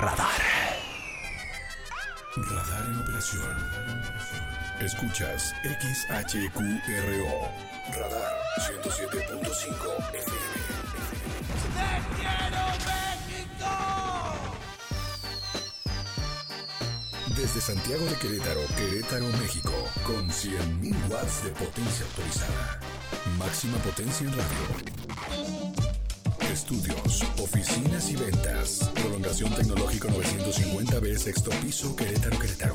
Radar. Radar en operación. Escuchas XHQRO. Radar 107.5 FM. Desde Santiago de Querétaro, Querétaro, México, con 100.000 watts de potencia autorizada. Máxima potencia en radio. Estudios, oficinas y ventas. Prolongación tecnológico 950B, sexto piso, Querétaro, Querétaro.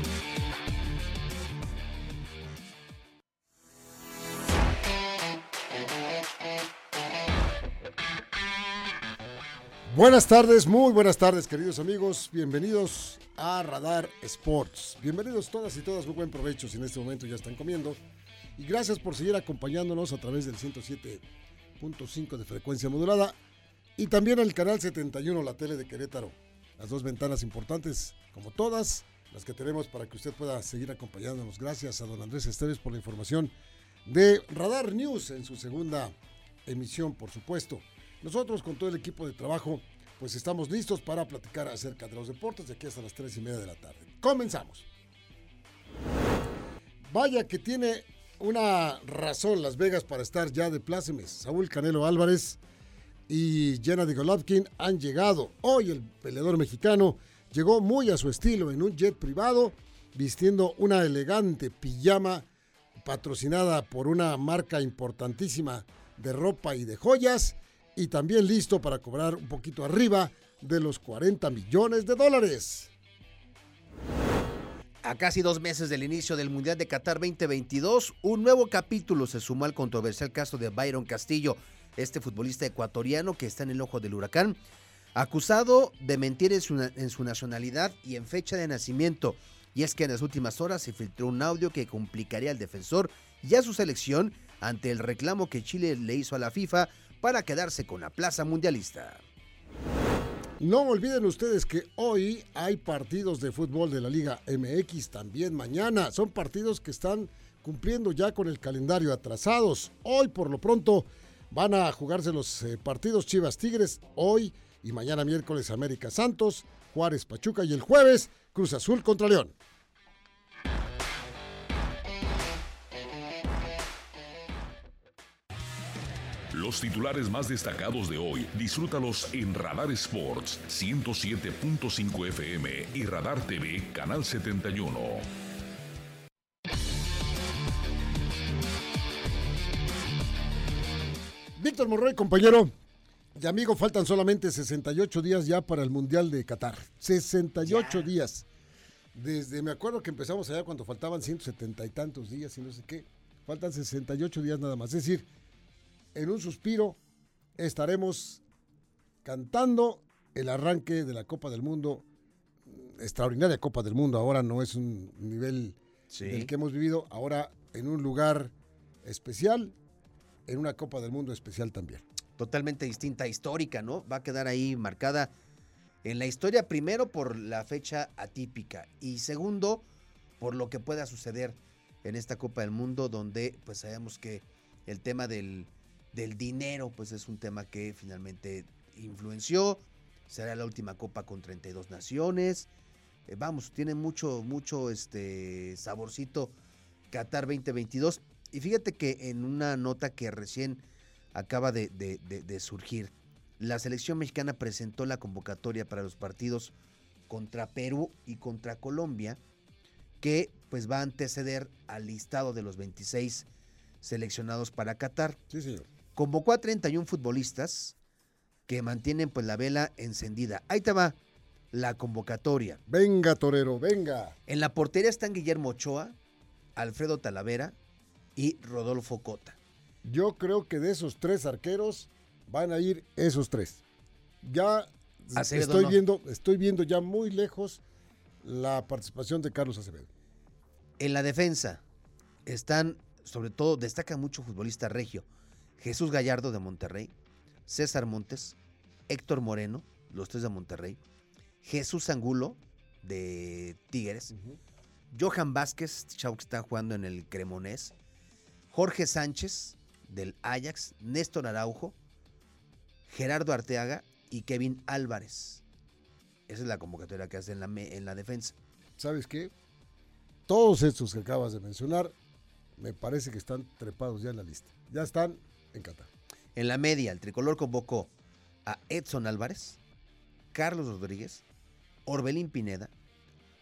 Buenas tardes, muy buenas tardes, queridos amigos. Bienvenidos a Radar Sports. Bienvenidos todas y todas, muy buen provecho si en este momento ya están comiendo. Y gracias por seguir acompañándonos a través del 107.5 de frecuencia modulada y también el canal 71, la tele de Querétaro. Las dos ventanas importantes, como todas, las que tenemos para que usted pueda seguir acompañándonos. Gracias a don Andrés Esteves por la información de Radar News en su segunda emisión, por supuesto. Nosotros con todo el equipo de trabajo, pues estamos listos para platicar acerca de los deportes de aquí hasta las 3 y media de la tarde. Comenzamos. Vaya que tiene una razón Las Vegas para estar ya de plácemes. Saúl Canelo Álvarez y Gennady Golovkin han llegado. Hoy el peleador mexicano llegó muy a su estilo en un jet privado, vistiendo una elegante pijama patrocinada por una marca importantísima de ropa y de joyas y también listo para cobrar un poquito arriba de los 40 millones de dólares. A casi dos meses del inicio del Mundial de Qatar 2022, un nuevo capítulo se sumó al controversial caso de Byron Castillo, este futbolista ecuatoriano que está en el ojo del huracán, acusado de mentir en su, en su nacionalidad y en fecha de nacimiento. Y es que en las últimas horas se filtró un audio que complicaría al defensor y a su selección ante el reclamo que Chile le hizo a la FIFA para quedarse con la plaza mundialista. No olviden ustedes que hoy hay partidos de fútbol de la Liga MX también mañana. Son partidos que están cumpliendo ya con el calendario atrasados. Hoy por lo pronto van a jugarse los eh, partidos Chivas Tigres hoy y mañana miércoles América Santos, Juárez Pachuca y el jueves Cruz Azul contra León. Los titulares más destacados de hoy, disfrútalos en Radar Sports 107.5 FM y Radar TV Canal 71. Víctor Morroy, compañero y amigo, faltan solamente 68 días ya para el Mundial de Qatar. 68 días. Desde, me acuerdo que empezamos allá cuando faltaban 170 y tantos días y no sé qué. Faltan 68 días nada más. Es decir, en un suspiro estaremos cantando el arranque de la Copa del Mundo, extraordinaria Copa del Mundo. Ahora no es un nivel Sí. del que hemos vivido, ahora en un lugar especial, en una Copa del Mundo especial también. Totalmente distinta, histórica, ¿no? Va a quedar ahí marcada en la historia, primero por la fecha atípica y segundo por lo que pueda suceder en esta Copa del Mundo, donde pues sabemos que el tema del, del dinero pues es un tema que finalmente influenció. Será la última Copa con 32 naciones. Eh, vamos, tiene mucho, mucho este saborcito Qatar 2022. Y fíjate que en una nota que recién acaba de, de- surgir, la selección mexicana presentó la convocatoria para los partidos contra Perú y contra Colombia, que pues va a anteceder al listado de los 26 seleccionados para Qatar. Sí, señor. Convocó a 31 futbolistas que mantienen pues la vela encendida. Ahí te va la convocatoria. Venga, torero, venga. En la portería están Guillermo Ochoa, Alfredo Talavera y Rodolfo Cota. Yo creo que de esos tres arqueros, van a ir esos tres. Ya Acevedo estoy no. viendo, estoy viendo ya muy lejos la participación de Carlos Acevedo. En la defensa están, sobre todo, destaca mucho futbolista regio. Jesús Gallardo de Monterrey, César Montes, Héctor Moreno, los tres de Monterrey, Jesús Angulo de Tigres, Johan Vázquez, chavo que está jugando en el Cremonés, Jorge Sánchez del Ajax, Néstor Araujo, Gerardo Arteaga y Kevin Álvarez. Esa es la convocatoria que hace en la, en la defensa. ¿Sabes qué? Todos estos que acabas de mencionar, me parece que están trepados ya en la lista. Ya están en Qatar. En la media, el tricolor convocó a Edson Álvarez, Carlos Rodríguez, Orbelín Pineda,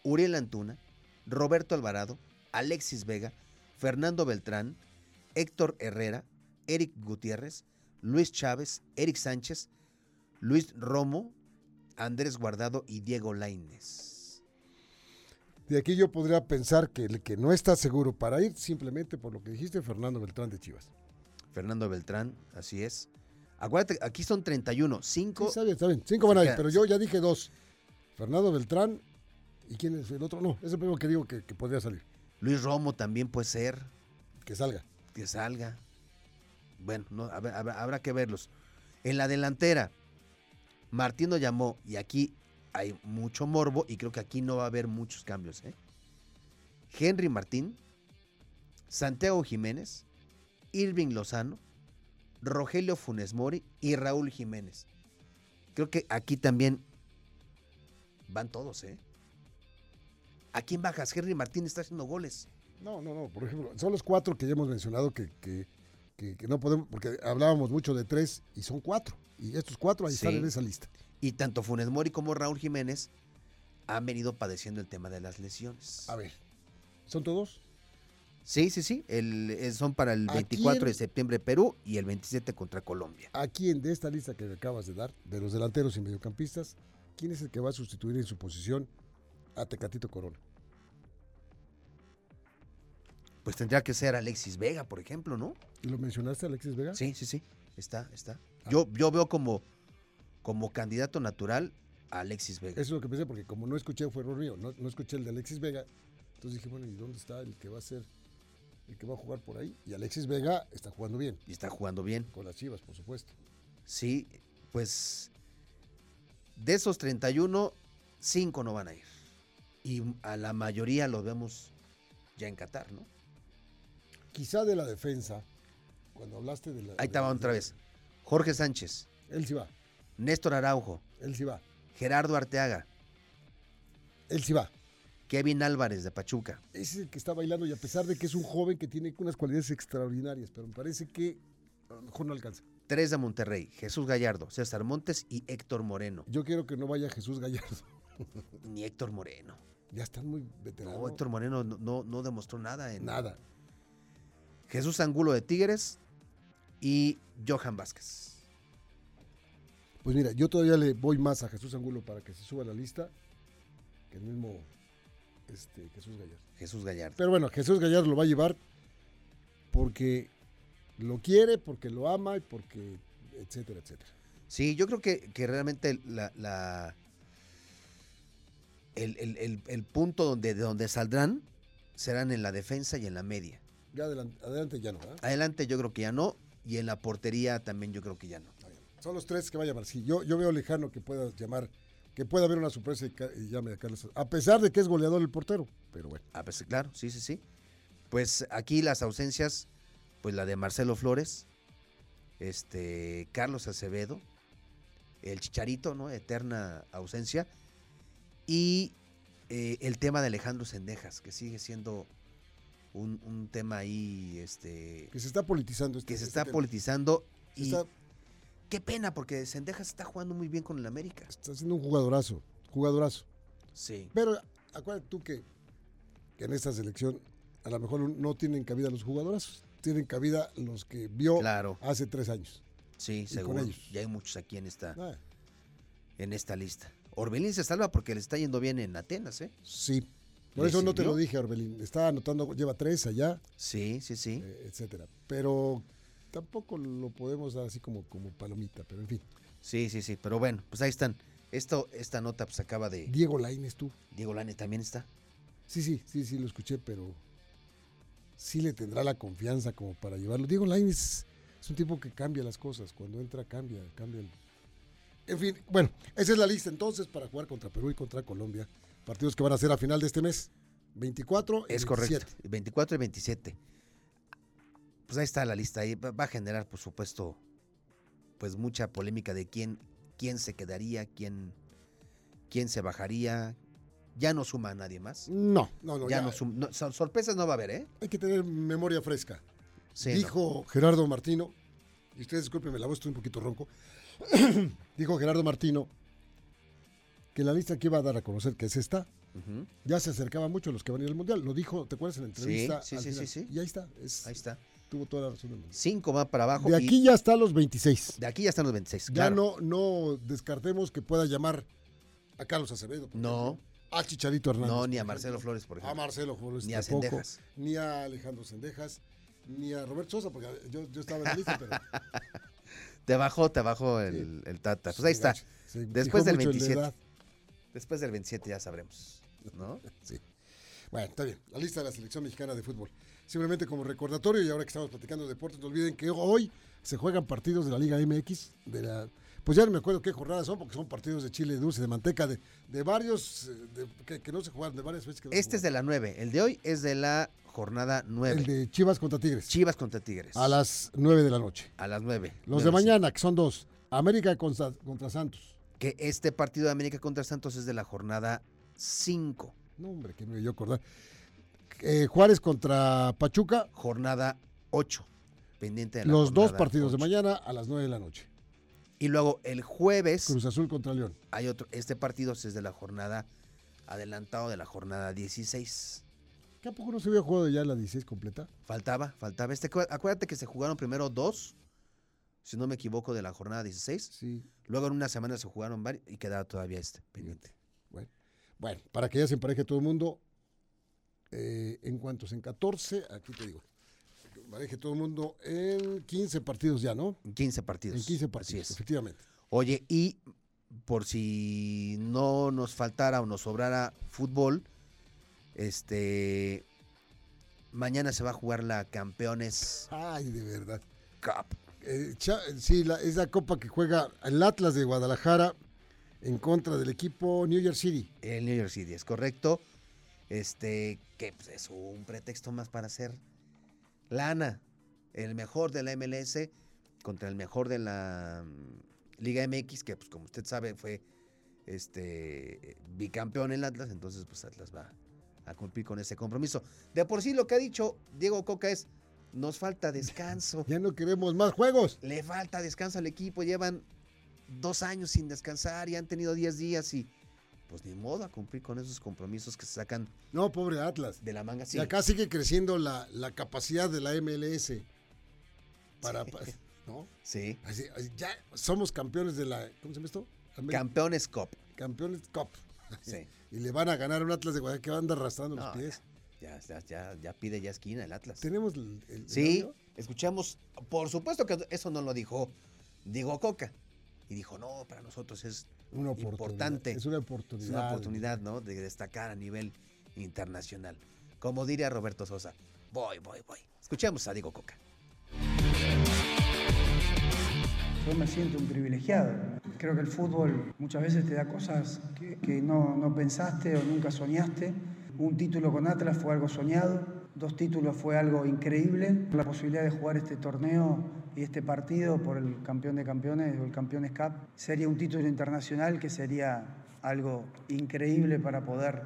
Uriel Antuna, Roberto Alvarado, Alexis Vega, Fernando Beltrán, Héctor Herrera, Eric Gutiérrez, Luis Chávez, Eric Sánchez, Luis Romo, Andrés Guardado y Diego Lainez. De aquí yo podría pensar que el que no está seguro para ir, simplemente por lo que dijiste, Fernando Beltrán de Chivas. Fernando Beltrán, así es. Acuérdate, aquí son 31, Sí, 5 está bien, está bien. Cinco van a ir, pero yo ya dije dos. Fernando Beltrán. ¿Y quién es el otro? No, es el primero que digo que, que podría salir. Luis Romo también puede ser. Que salga. que salga. Bueno, no, habrá, habrá- habrá que verlos. En la delantera, Martín lo llamó y aquí hay mucho morbo y creo que aquí no va a haber muchos cambios. ¿eh? Henry Martín, Santiago Jiménez, Irving Lozano, Rogelio Funes Mori y Raúl Jiménez. Creo que aquí también van todos, ¿eh? ¿A quién bajas? Henry Martín está haciendo goles. No, no, no. Por ejemplo, son los cuatro que ya hemos mencionado que, que, que- que no podemos, porque hablábamos mucho de tres y son cuatro. Y estos cuatro ahí están Sí. en esa lista. Y tanto Funes Mori como Raúl Jiménez han venido padeciendo el tema de las lesiones. A ver, ¿son todos? Sí, sí, sí. el- eh, son para el ¿A 24 de septiembre Perú y el 27 contra Colombia. ¿A quién de esta lista que me acabas de dar, de los delanteros y mediocampistas, quién es el que va a sustituir en su posición a Tecatito Corona? Pues tendría que ser Alexis Vega, por ejemplo, ¿no? ¿Y lo mencionaste, Alexis Vega? Sí, sí, sí. Está, está. Ah. Yo, yo veo como, como candidato natural a Alexis Vega. Eso es lo que pensé, porque como no escuché, fue error mío, no, no escuché el de Alexis Vega. Entonces dije, bueno, ¿y dónde está el que va a ser, el que va a jugar por ahí? Y Alexis Vega está jugando bien, Y está jugando bien. con las chivas, por supuesto. Sí, pues de esos 31, 5 no van a ir. Y a la mayoría los vemos ya en Qatar, ¿no? Quizá de la defensa, cuando hablaste de la. Ahí estaba otra vez. Jorge Sánchez, Él sí va, Néstor Araujo, él sí va, Gerardo Arteaga, él sí va. Kevin Álvarez de Pachuca, Es el que está bailando y a pesar de que es un joven que tiene unas cualidades extraordinarias, pero me parece que a lo mejor no alcanza. tres de Monterrey, Jesús Gallardo, César Montes y Héctor Moreno. Yo quiero que no vaya Jesús Gallardo. Ni Héctor Moreno. Ya están muy veteranos. No, Héctor Moreno no, no, no demostró nada en Nada. Jesús Angulo de Tigres y Johan Vázquez. Pues mira, yo todavía le voy más a Jesús Angulo para que se suba a la lista que el mismo este, Jesús Gallardo. Jesús Gallardo. Pero bueno, Jesús Gallardo lo va a llevar porque lo quiere, porque lo ama y porque etcétera, etcétera. Sí, yo creo que, que realmente la, la- el, el- el- el punto donde, de donde saldrán serán en la defensa y en la media. Ya adelante, adelante ya no, ¿verdad? Adelante yo creo que ya no, y en la portería también yo creo que ya no. Son los tres que va a llamar. Sí, yo, yo veo lejano que pueda llamar, que pueda haber una sorpresa y, y llame a Carlos. A pesar de que es goleador el portero, pero bueno. Ah, pues, claro, sí, sí, sí. Pues aquí las ausencias, pues la de Marcelo Flores, este, Carlos Acevedo, el Chicharito, ¿no? Eterna ausencia. Y eh, el tema de Alejandro Sendejas, que sigue siendo un, un tema ahí, este, Que se está politizando. este- que se este está tema. politizando. Se Y está, qué pena, porque Sendejas está jugando muy bien con el América. está siendo un jugadorazo, jugadorazo. Sí. Pero acuérdate tú que, que en esta selección a lo mejor no tienen cabida los jugadorazos, tienen cabida los que vio Claro, hace tres años. sí, con seguro. Ya hay muchos aquí en esta. Ah, en esta lista. Orbelín se salva porque le está yendo bien en Atenas, ¿eh? sí. Por ¿Le eso no te lo dije, Orbelín. Está anotando, lleva tres allá, Sí, sí, sí. eh, etcétera. Pero tampoco lo podemos dar así como, como palomita, pero en fin. Sí, sí, sí, pero bueno, pues ahí están. Esto, esta nota pues acaba de... Diego Lainez, tú. Diego Lainez también está. Sí, sí, sí, sí, lo escuché, pero sí le tendrá la confianza como para llevarlo. Diego Lainez es un tipo que cambia las cosas. Cuando entra, cambia, cambia. En fin, bueno, esa es la lista entonces para jugar contra Perú y contra Colombia. Partidos que van a ser a final de este mes. 24 y es 27. correcto. 24 y 27. Pues ahí está la lista. Ahí va a generar, por supuesto, pues mucha polémica de quién, quién se quedaría, quién, quién se bajaría. Ya no suma a nadie más. No, no, no. Ya, no, suma, sorpresas no va a haber, ¿eh? Hay que tener memoria fresca. Dijo Gerardo Martino, y ustedes discúlpenme, la voz estoy un poquito ronco. Dijo Gerardo Martino que la lista que iba a dar a conocer, que es esta, ya se acercaba mucho a los que van a ir al mundial. Lo dijo, ¿te acuerdas en la entrevista? Sí, sí, sí, sí, Y ahí está. ahí está. Tuvo toda la razón. Cinco más para abajo. De aquí ya están los 26. De aquí ya están los 26. Ya no, no descartemos que pueda llamar a Carlos Acevedo. No. a Chicharito Hernández. No, ni a Marcelo Flores, por ejemplo. A Marcelo Flores. Ni a Sendejas. Ni a Alejandro Sendejas. Ni a Roberto Sosa, porque yo, estaba en la lista, pero. te bajó, te bajó el, el Tata. Pues ahí está. Después del 27. Después del 27 ya sabremos. ¿No? Sí. Bueno, está bien. La lista de la selección mexicana de fútbol. Simplemente como recordatorio, y ahora que estamos platicando de deportes, no olviden que hoy se juegan partidos de la Liga MX, de la pues ya no me acuerdo qué jornadas son, porque son partidos de chile dulce, de manteca, de, de varios, eh, que, no se juegan, de varias veces. este es de la 9, el de hoy es de la jornada 9. El de Chivas contra Tigres. Chivas contra Tigres. A las 9 de la noche. A las 9. Los de mañana, que son dos, América contra, contra Santos. Que este partido de América contra Santos es de la jornada 5. No, hombre, que no me yo acordar. Eh, Juárez contra Pachuca. Jornada 8. Pendiente de la Los dos partidos de mañana a las 9 de la noche. Y luego el jueves. Cruz Azul contra León. Hay otro. Este partido es de la jornada adelantado de la jornada 16. ¿Qué a poco no se había jugado ya la 16 completa? Faltaba, faltaba. Este, acuérdate que se jugaron primero dos, si no me equivoco, de la jornada 16. Sí. Luego en una semana se jugaron varios y quedaba todavía este pendiente. Bueno, bueno para que ya se empareje todo el mundo, eh, en cuantos, en 14, aquí te digo, maneje todo el mundo en 15 partidos ya, ¿no? En 15 partidos. En 15 partidos, efectivamente. Oye, y por si no nos faltara o nos sobrara fútbol, este mañana se va a jugar la Campeones. Ay, de verdad. Cup. Eh, sí, la, es la copa que juega el Atlas de Guadalajara en contra del equipo New York City. El New York City, es correcto. Este, que pues, es un pretexto más para hacer lana. El mejor de la MLS contra el mejor de la mm, Liga MX, que pues como usted sabe fue este bicampeón en Atlas, entonces pues Atlas va a cumplir con ese compromiso. De por sí lo que ha dicho Diego Coca es, nos falta descanso. Ya no queremos más juegos. Le falta descanso al equipo, llevan dos años sin descansar y han tenido diez días y pues ni modo a cumplir con esos compromisos que se sacan. No, pobre Atlas. De la manga, sí. Y acá sigue creciendo la, capacidad de la MLS. Para, ¿no? Sí. ya somos campeones de la, ¿cómo se llama esto? Campeones Cup. Campeones Cup. Sí. Y le van a ganar un Atlas de Guadalajara que va a andar arrastrando los pies. Ya, ya, ya, pide ya esquina el Atlas. Tenemos el, Sí, escuchamos, por supuesto que eso no lo dijo Diego Coca. Y dijo, no, para nosotros es una importante. Es una oportunidad. Es una oportunidad, ¿no? De destacar a nivel internacional. Como diría Roberto Sosa, voy, voy, voy. Escuchemos a Diego Coca. Yo me siento un privilegiado. Creo que el fútbol muchas veces te da cosas que, no, no pensaste o nunca soñaste. Un título con Atlas fue algo soñado, dos títulos fue algo increíble. La posibilidad de jugar este torneo y este partido por el campeón de campeones o el Campeones Cup sería un título internacional que sería algo increíble para poder,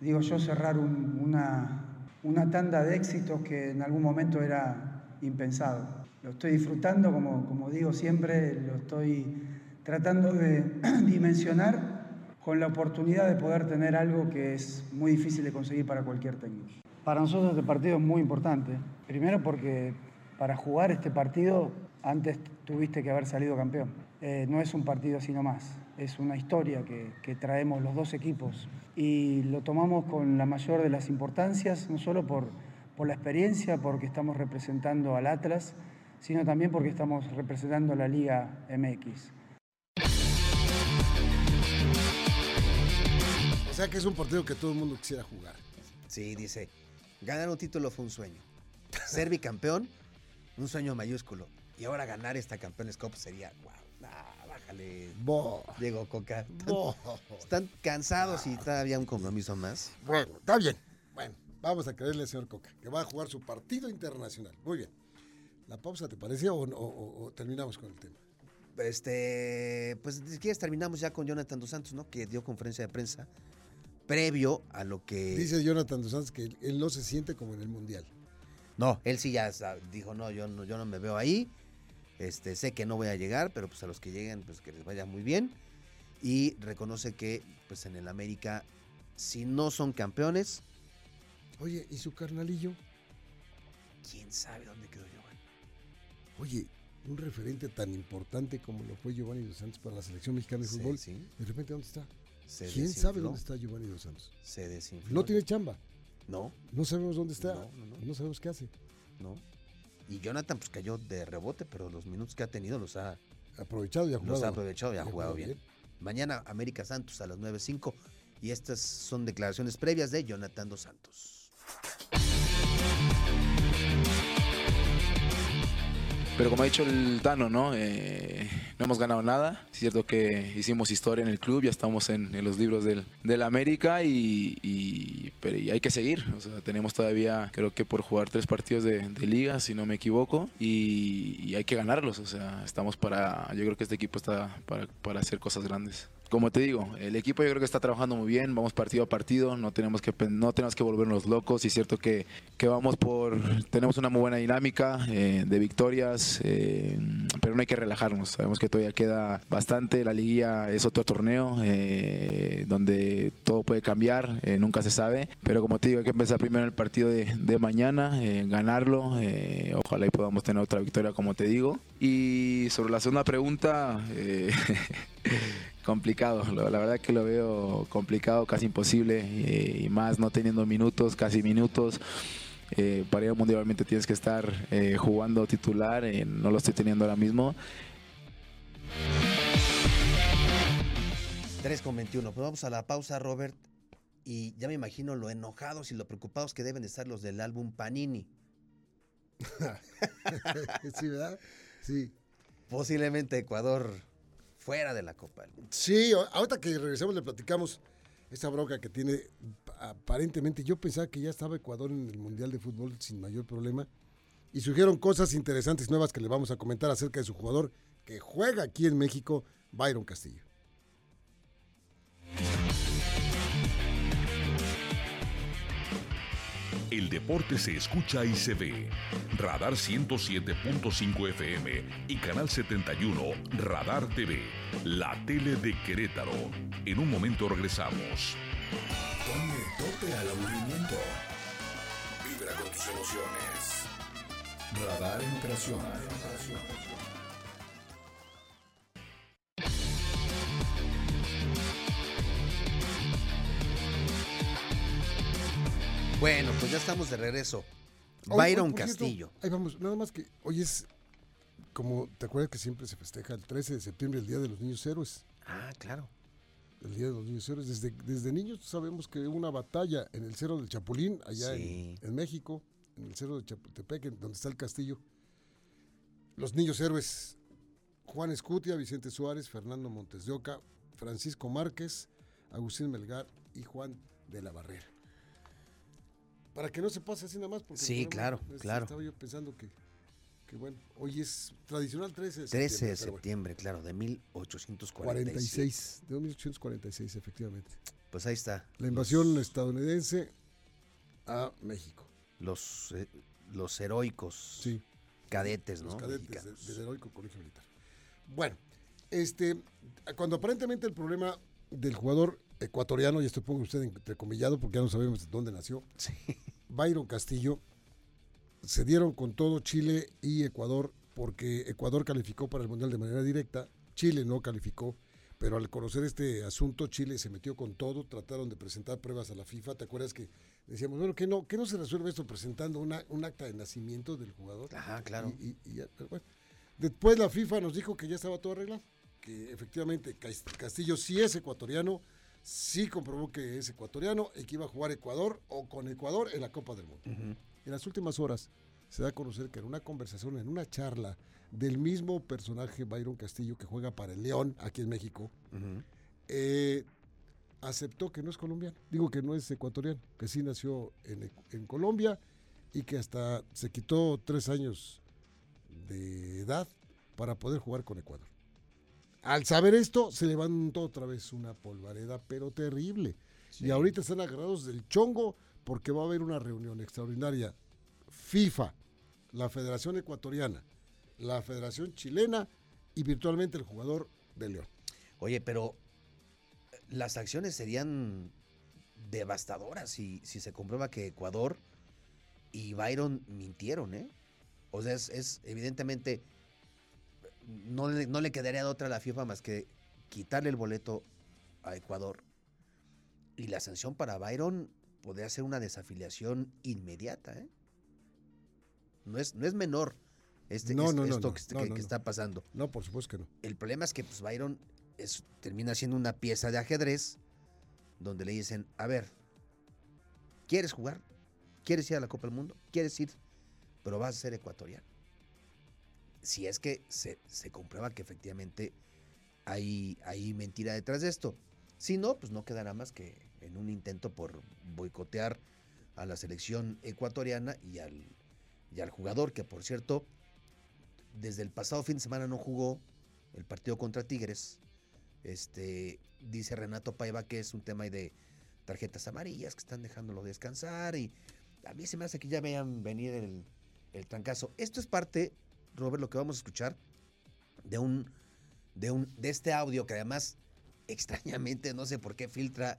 digo yo, cerrar una, una tanda de éxitos que en algún momento era impensado. Lo estoy disfrutando, como, como digo siempre, lo estoy tratando de dimensionar con la oportunidad de poder tener algo que es muy difícil de conseguir para cualquier técnico. Para nosotros este partido es muy importante, primero porque para jugar este partido antes tuviste que haber salido campeón. Eh, no es un partido así nomás, es una historia que, traemos los dos equipos y lo tomamos con la mayor de las importancias, no solo por, por la experiencia, porque estamos representando al Atlas, sino también porque estamos representando a la Liga MX. O sea que es un partido que todo el mundo quisiera jugar. Sí, dice, ganar un título fue un sueño. Ser bicampeón, un sueño mayúsculo. Y ahora ganar esta Campeones Cup sería, wow, nah, bájale. Bo. Diego Coca. Están, Bo. están cansados y todavía un compromiso más. Bueno, está bien. Bueno, vamos a creerle al señor Coca, que va a jugar su partido internacional. Muy bien. ¿La pausa te parecía o, o- o- o terminamos con el tema? Este, pues si quieres terminamos ya con Jonathan Dos Santos, ¿no? Que dio conferencia de prensa previo a lo que... Dice Jonathan Dos Santos que él no se siente como en el Mundial. No, él sí ya dijo, no, yo no, yo no me veo ahí. Este, sé que no voy a llegar, pero pues a los que lleguen, pues que les vaya muy bien. Y reconoce que, pues en el América, si no son campeones, Oye, ¿y su carnalillo? quién sabe dónde quedó Giovanni. Oye, un referente tan importante como lo fue Giovanni Dos Santos para la selección mexicana de Sí, fútbol. sí, De repente, ¿dónde está? se ¿Quién desinfló, sabe dónde está Giovanni Dos Santos? Se desinfló. No tiene chamba. No, No sabemos dónde está. No, no, no. no sabemos qué hace. no. Y Jonathan pues cayó de rebote, pero los minutos que ha tenido los ha, Aprovechado y ha jugado. los ha aprovechado y ha jugado bien. Mañana América Santos a las 9.05 y estas son declaraciones previas de Jonathan Dos Santos. Pero como ha dicho el Tano, ¿no? Eh, no hemos ganado nada. Es cierto que hicimos historia en el club, ya estamos en, en los libros del, del América y, y- pero y hay que seguir. O sea, tenemos todavía, creo que por jugar tres partidos de, liga, si no me equivoco, y, hay que ganarlos. O sea, estamos para, yo creo que este equipo está para hacer cosas grandes. Como te digo, el equipo yo creo que está trabajando muy bien, vamos partido a partido, no tenemos que, no tenemos que volvernos locos y es cierto que, que vamos por, tenemos una muy buena dinámica eh, de victorias, eh, pero no hay que relajarnos, sabemos que todavía queda bastante, la liguilla es otro torneo eh, donde todo puede cambiar, eh, nunca se sabe, pero como te digo, hay que empezar primero el partido de, de mañana, eh, ganarlo, eh, ojalá y podamos tener otra victoria como te digo. Y sobre la segunda pregunta, complicado, lo- la verdad que lo veo complicado, casi imposible, eh, y más no teniendo minutos, casi minutos. Eh, para ir al mundial obviamente tienes que estar eh, jugando titular, eh, no lo estoy teniendo ahora mismo. 3 con 21. Pues vamos a la pausa, Robert. Y ya me imagino lo enojados y lo preocupados que deben de estar los del álbum Panini. sí, ¿verdad? Sí. Posiblemente Ecuador fuera de la Copa. Sí, ahorita que regresemos le platicamos esa bronca que tiene aparentemente. Yo pensaba que ya estaba Ecuador en el Mundial de Fútbol sin mayor problema. Y surgieron cosas interesantes nuevas que le vamos a comentar acerca de su jugador que juega aquí en México, Byron Castillo. El deporte se escucha y se ve. Radar 107.5 FM y Canal 71 Radar TV. La tele de Querétaro. En un momento regresamos. Ponle tope al aburrimiento. Vibra con tus emociones. Radar en operación. Bueno, pues ya estamos de regreso. Hoy- Byron hoy, cierto, Castillo. ahí vamos, nada más que hoy es como, ¿te acuerdas que siempre se festeja el 13 de septiembre, el Día de los Niños Héroes? Ah, claro. El Día de los Niños Héroes. Desde, desde niños sabemos que hubo una batalla en el Cerro del Chapulín, allá Sí. en, en México, en el Cerro de Chapultepec, donde está el castillo. Los niños héroes, Juan Escutia, Vicente Suárez, Fernando Montes de Oca, Francisco Márquez, Agustín Melgar y Juan de la Barrera. Para que no se pase así nada más. Porque Sí, claro, claro. Estaba yo pensando que, que, bueno, hoy es tradicional 13 de 13 de septiembre, bueno. claro, de 1846. 46, de 1846, efectivamente. Pues ahí está. La invasión Los, estadounidense a México. los, eh, los heroicos Sí, cadetes, ¿no? los cadetes del heroico colegio militar. Bueno, este, cuando aparentemente el problema del jugador ecuatoriano, y esto pongo usted entrecomillado porque ya no sabemos de dónde nació, Sí. Byron Castillo, se dieron con todo Chile y Ecuador porque Ecuador calificó para el Mundial de manera directa, Chile no calificó Pero al conocer este asunto, Chile se metió con todo, trataron de presentar pruebas a la FIFA. ¿Te acuerdas que decíamos, bueno, que no, que no se resuelve esto presentando una, un acta de nacimiento del jugador? Ajá, claro. Y, y- y ya, pero bueno. Después la FIFA nos dijo que ya estaba todo arreglado, que efectivamente Cas- Castillo sí es ecuatoriano, sí comprobó que es ecuatoriano y que iba a jugar Ecuador o con Ecuador en la Copa del Mundo. En las últimas horas se da a conocer que en una conversación, en una charla del mismo personaje Byron Castillo que juega para el León aquí en México, eh, aceptó que no es colombiano. Digo que no es ecuatoriano, que sí nació en, Colombia y que hasta se quitó tres años de edad para poder jugar con Ecuador. Al saber esto, se levantó otra vez una polvareda, pero terrible. Y ahorita están agarrados del chongo porque va a haber una reunión extraordinaria. FIFA, la Federación Ecuatoriana, la Federación Chilena y virtualmente el jugador de León. Oye, pero eh, las acciones serían devastadoras si, si se comprueba que Ecuador y Byron mintieron, ¿eh? O sea, es, es evidentemente, no le, no le quedaría de otra a la FIFA más que quitarle el boleto a Ecuador. Y la sanción para Byron podría ser una desafiliación inmediata, ¿eh? No es, no es menor este, No, es- no, no, esto no, que, está pasando. No, por supuesto que no. El problema es que pues, Byron es, termina siendo una pieza de ajedrez donde le dicen, a ver, ¿quieres jugar? ¿Quieres ir a la Copa del Mundo? ¿Quieres ir? Pero vas a ser ecuatoriano. Si es que se, se comprueba que efectivamente hay, hay mentira detrás de esto. Si no, pues no quedará más que en un intento por boicotear a la selección ecuatoriana y al, y al jugador, que por cierto, desde el pasado fin de semana no jugó el partido contra Tigres. Este, dice Renato Paiva que es un tema de tarjetas amarillas que están dejándolo descansar y a mí se me hace que ya vean venir el, el trancazo. Esto es parte, Robert, lo que vamos a escuchar de un, de un, de este audio que además extrañamente no sé por qué filtra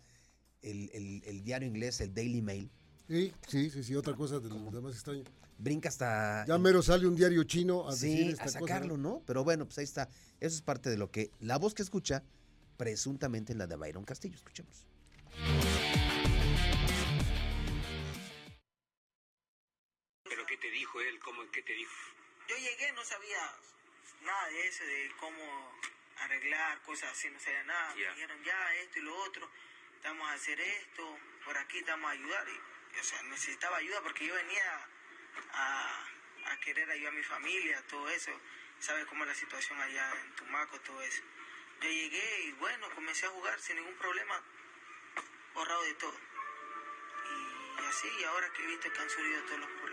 el, el- el diario inglés, el Daily Mail, Sí, sí, sí, sí, otra cosa de lo demás extraño. brinca hasta Ya mero sale un diario chino a decir sí, esta a sacarlo, cosa. ¿no? Pero bueno, pues ahí está. Eso es parte de lo que la voz que escucha, presuntamente la de Byron Castillo. Escuchemos. ¿Pero qué te dijo él? ¿Cómo, ¿Qué te dijo? Yo llegué, no sabía nada de eso, de cómo arreglar cosas así, no sabía nada. Me dijeron ya esto y lo otro, vamos a hacer esto, por aquí te vamos a ayudar. Y, o sea, necesitaba ayuda porque yo venía a, a querer ayudar a mi familia, todo eso. Sabes cómo es la situación allá en Tumaco, todo eso. Yo llegué y bueno, comencé a jugar sin ningún problema, borrado de todo. Y así, y ahora que he visto que han surgido todos los problemas.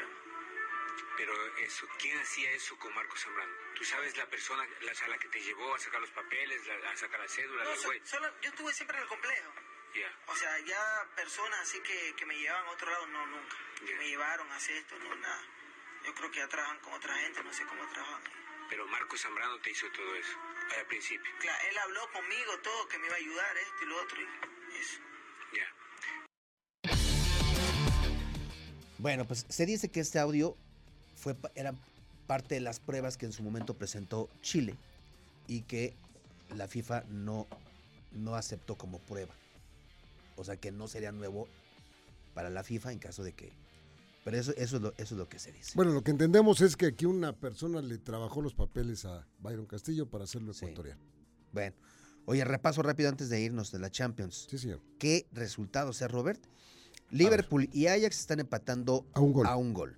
Pero eso, ¿quién hacía eso con Marco Zambrano? ¿Tú sabes la persona la, a la que te llevó a sacar los papeles, la- a sacar la cédula? No, la so- solo, yo estuve siempre en el complejo. Ya. O sea, ya personas así que, que me llevaban a otro lado, no, nunca. Ya. Me llevaron a hacer esto, no, nada. Yo creo que ya trabajan con otra gente, no sé cómo trabajan. Pero Marco Zambrano te hizo todo eso al principio. Claro, él habló conmigo todo, que me iba a ayudar, esto y lo otro, y eso. Ya. Bueno, pues se dice que este audio fue, era parte de las pruebas que en su momento presentó Chile y que la FIFA no, no aceptó como prueba. O sea que no sería nuevo para la FIFA en caso de que... Pero eso, eso, es, lo, eso es lo que se dice. Bueno, lo que entendemos es que aquí una persona le trabajó los papeles a Byron Castillo para hacerlo Sí. ecuatoriano. Bueno, oye, repaso rápido antes de irnos de la Champions. Sí, señor. ¿Qué resultados, eh, Robert? Liverpool y Ajax están empatando A un gol. a un gol.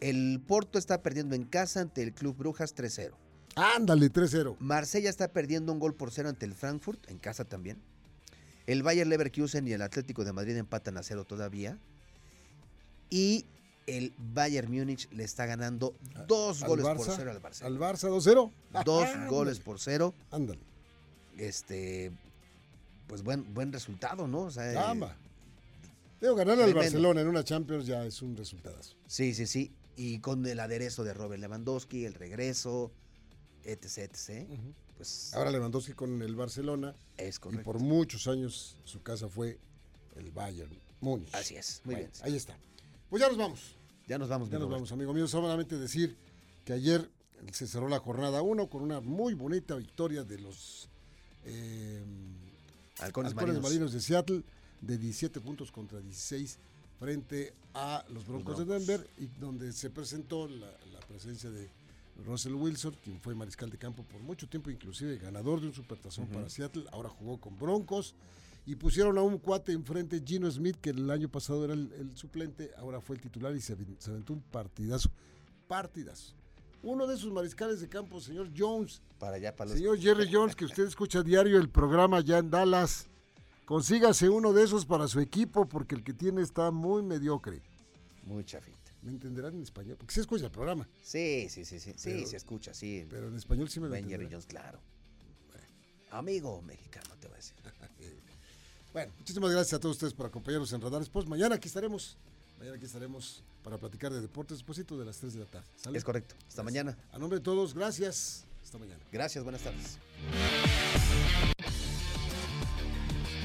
El Porto está perdiendo en casa ante el Club Brujas 3-0. Ándale, 3-0. Marsella está perdiendo un gol por cero ante el Frankfurt, en casa también. El Bayer Leverkusen y el Atlético de Madrid empatan a cero todavía. Y el Bayern Múnich le está ganando dos Al goles por cero al Barça. Al Barça 2-0. Dos goles por cero. Ándale. Este, pues buen, buen resultado, ¿no? O sea, eh. Digo, ganarle al. Barcelona en una Champions ya es un resultadazo. Sí, sí, sí. Y con el aderezo de Robert Lewandowski, el regreso, etc, etc. Pues Ahora Lewandowski con el Barcelona es y correcto. por muchos años su casa fue el Bayern Múnich. Así es, muy Bueno, bien. Ahí está. Pues ya nos vamos. Ya nos vamos, Ya nos vamos, amigo mío. Solamente decir que ayer se cerró la jornada 1 con una muy bonita victoria de los eh, Halcones, Halcones marinos. Marinos de Seattle de 17 puntos contra 16 frente a los Broncos, de Broncos. Denver y donde se presentó la, la presencia de Russell Wilson, quien fue mariscal de campo por mucho tiempo, inclusive ganador de un supertazón para Seattle, ahora jugó con Broncos y pusieron a un cuate enfrente, Gino Smith, que el año pasado era el, el suplente, ahora fue el titular y se, aven- se aventó un partidazo, partidazo. Uno de sus mariscales de campo, señor Jones, Para allá, para los... Señor Jerry Jones, que usted escucha a diario el programa ya en Dallas, consígase uno de esos para su equipo porque el que tiene está muy mediocre. Muy chafita. ¿Me entenderán en español? Porque se escucha el programa, Sí, sí, sí, sí. Sí, se escucha, sí. pero en español sí me lo Jerry. Jones, claro. Amigo mexicano, te voy a decir. Bueno, muchísimas gracias a todos ustedes por acompañarnos en Radar Sports. Mañana aquí estaremos. Mañana aquí estaremos para platicar de deportes despuésito de las 3 de la tarde. ¿sale? Es correcto. Hasta mañana. A nombre de todos, gracias. Hasta mañana. Gracias, buenas tardes.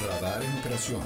Radar en operación.